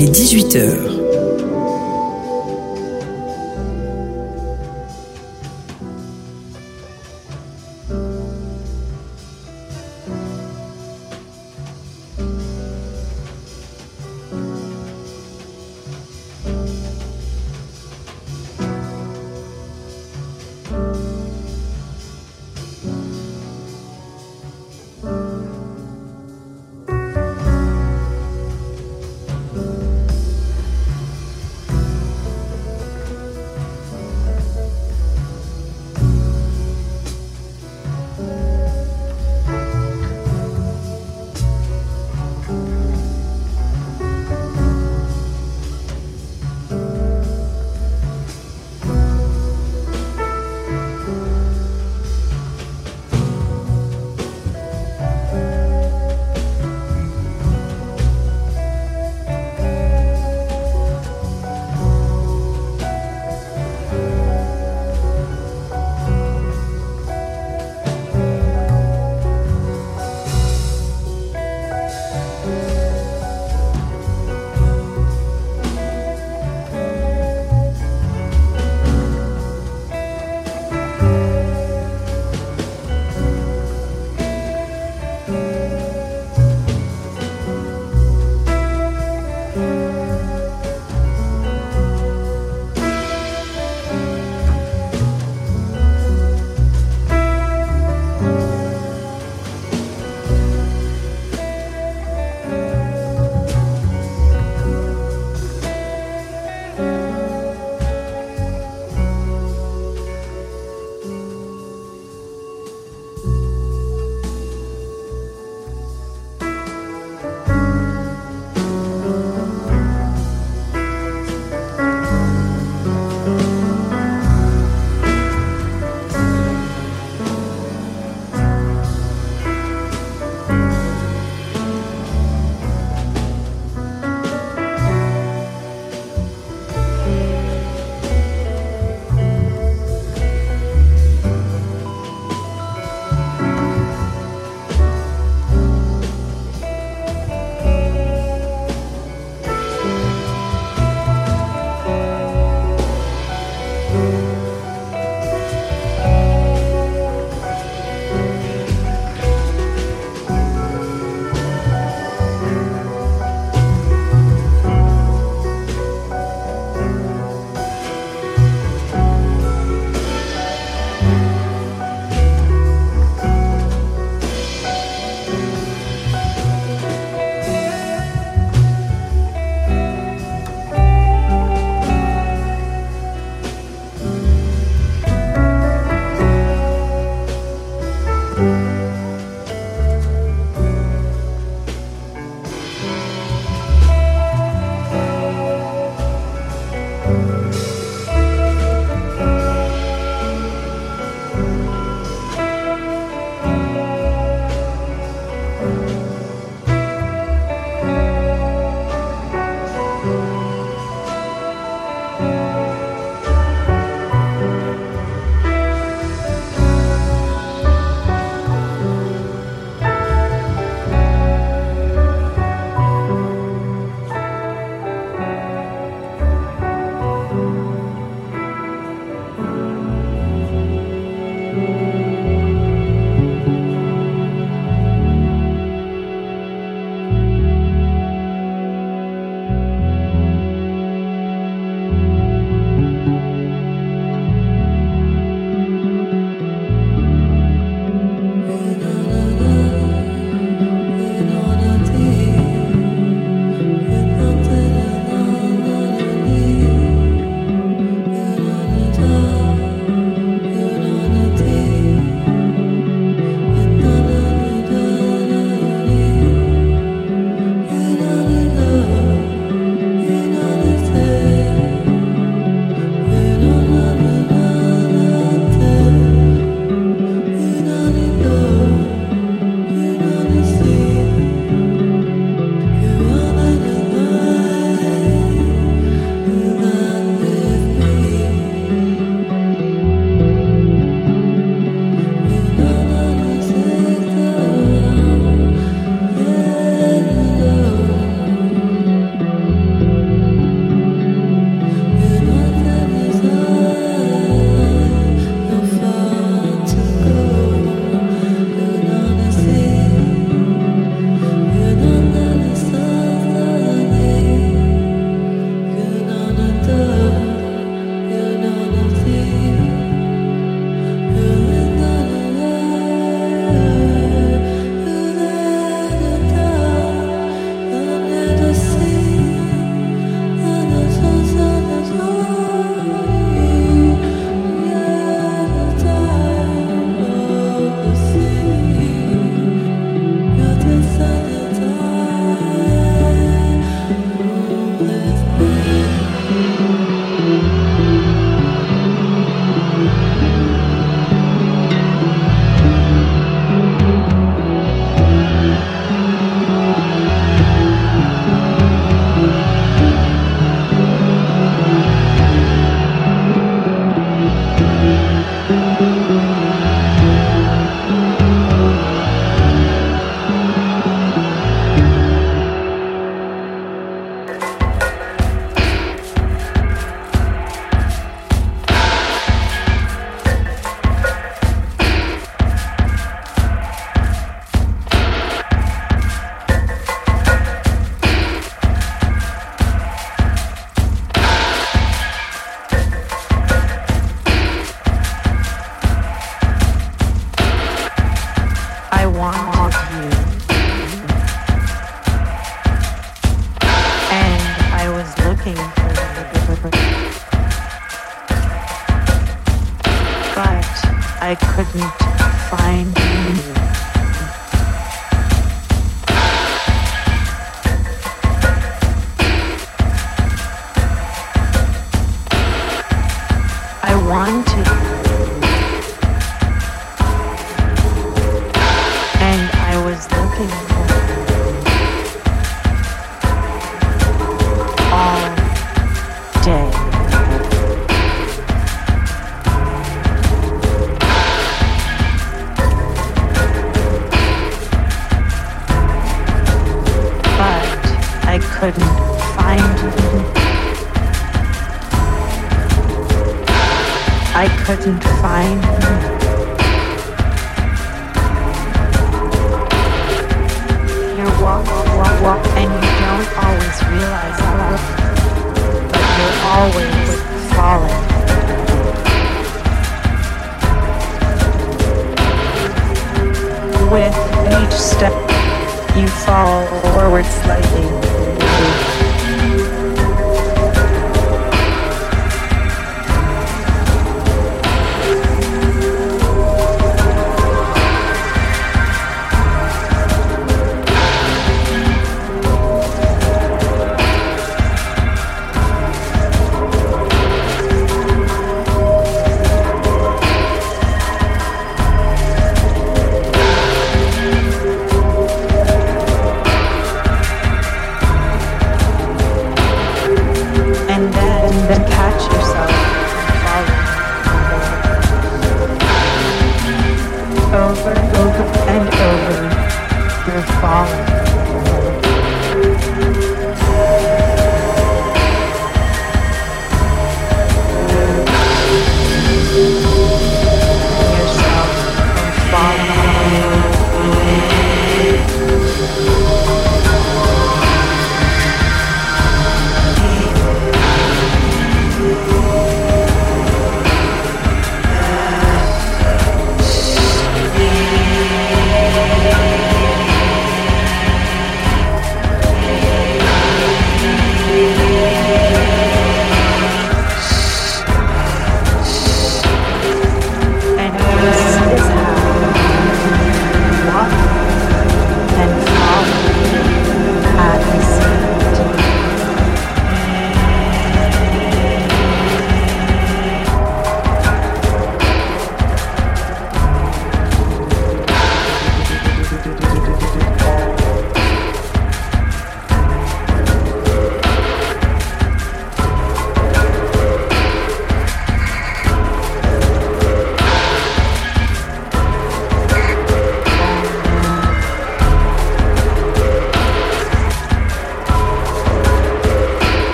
Il est 18h.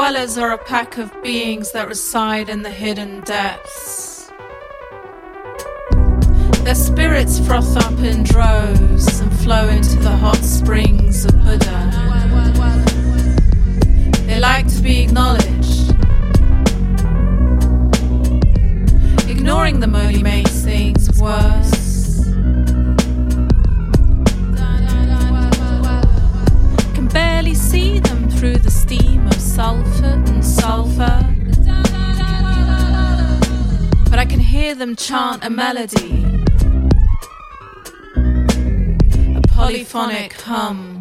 Dwellers are a pack of beings that reside in the hidden depths. Their spirits froth up in droves and flow into the hot springs of Buddha. They like to be acknowledged. Ignoring them only makes things worse. Sulfur and sulfur. But I can hear them chant a melody, a polyphonic hum.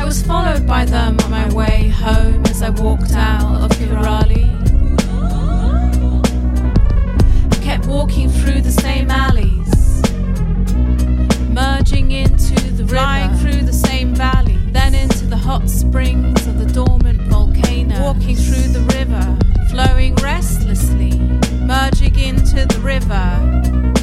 I was followed by them on my way home as I walked out of Kirali. walking through the same alleys, merging into the river, flying through the same valley, then into the hot springs of the dormant volcano, walking through the river, flowing restlessly, merging into the river.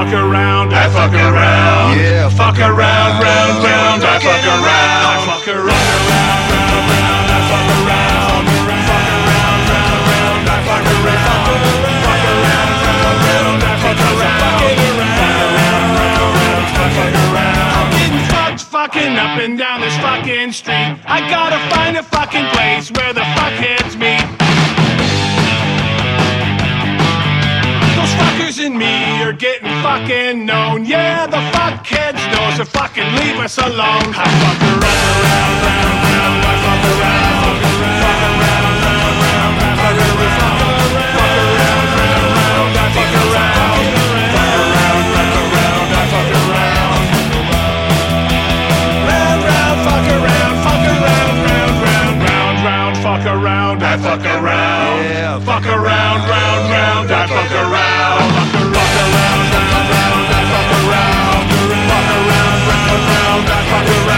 fuck around, I fuck around. Yeah, fuck around, round, round, I fuck around. I fuck around, round, round, I fuck around. Fuck around, round, round, I fuck around. Fuck around, round, round, I fuck around. Fuck around, I'm getting fucked, fucking up and down this fucking street. I gotta find a fucking place where the fuck hits me. me are getting fucking known. Yeah, the fuckheads know, so fucking leave us alone. I fuck around, round, round. I fuck around, fuck around, fuck around, round, round. Fuck around, fuck around, round, round. Fuck around. I fuck around, yeah, fuck around, round, round, I fuck around. fuck around.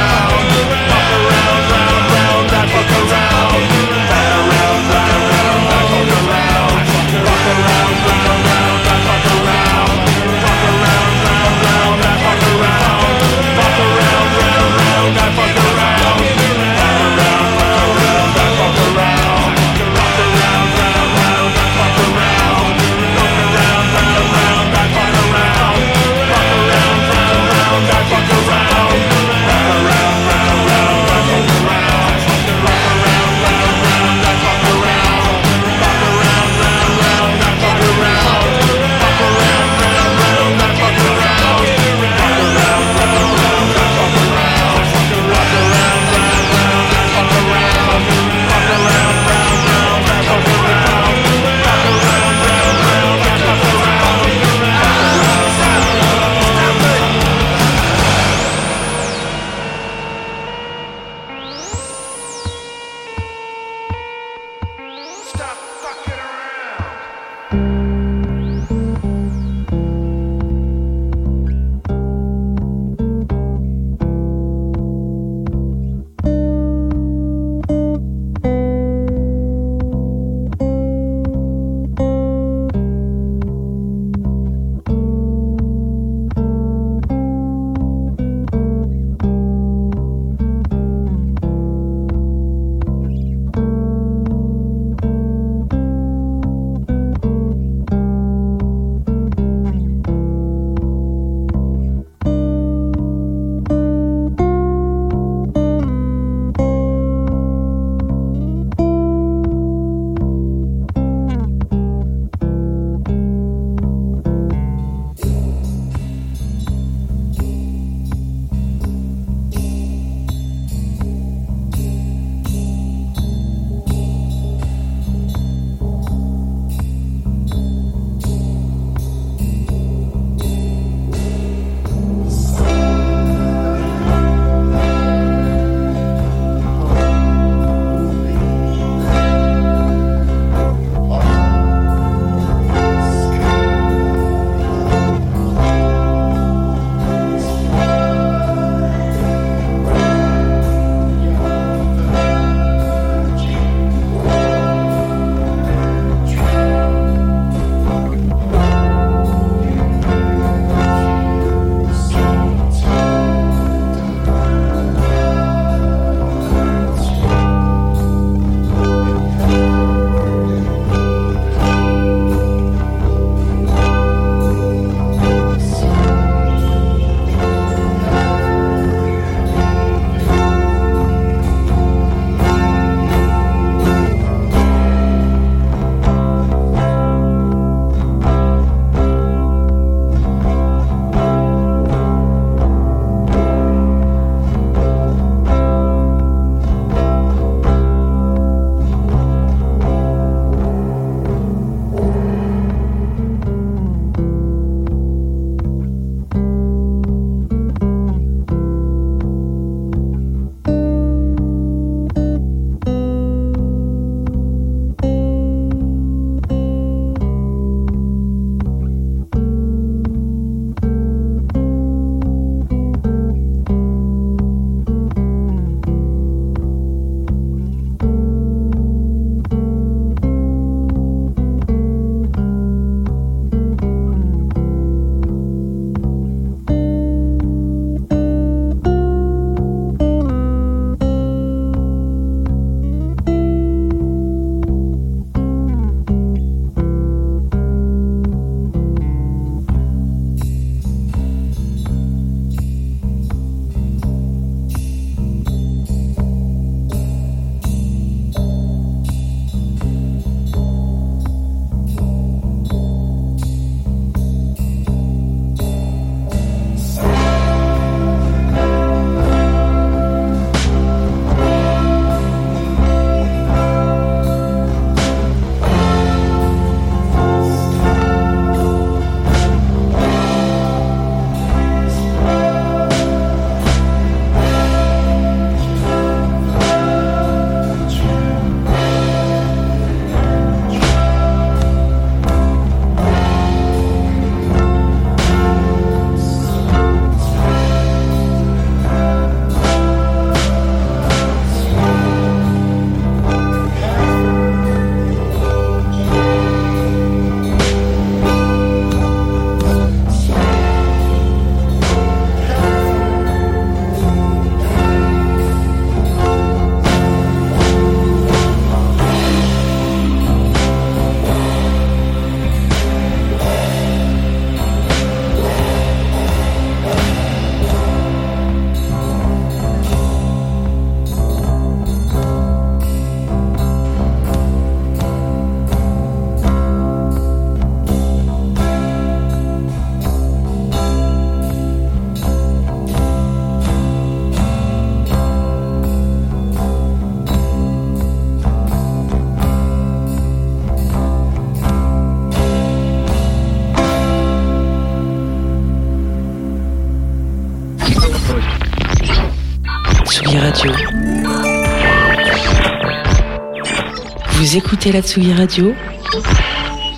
Vous écoutez la Tsugi Radio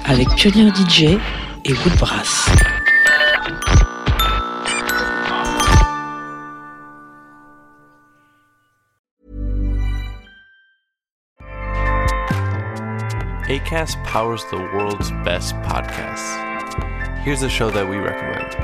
avec Pionnier DJ et Woodbrass. ACAST powers the world's best podcasts. Here's a show that we recommend.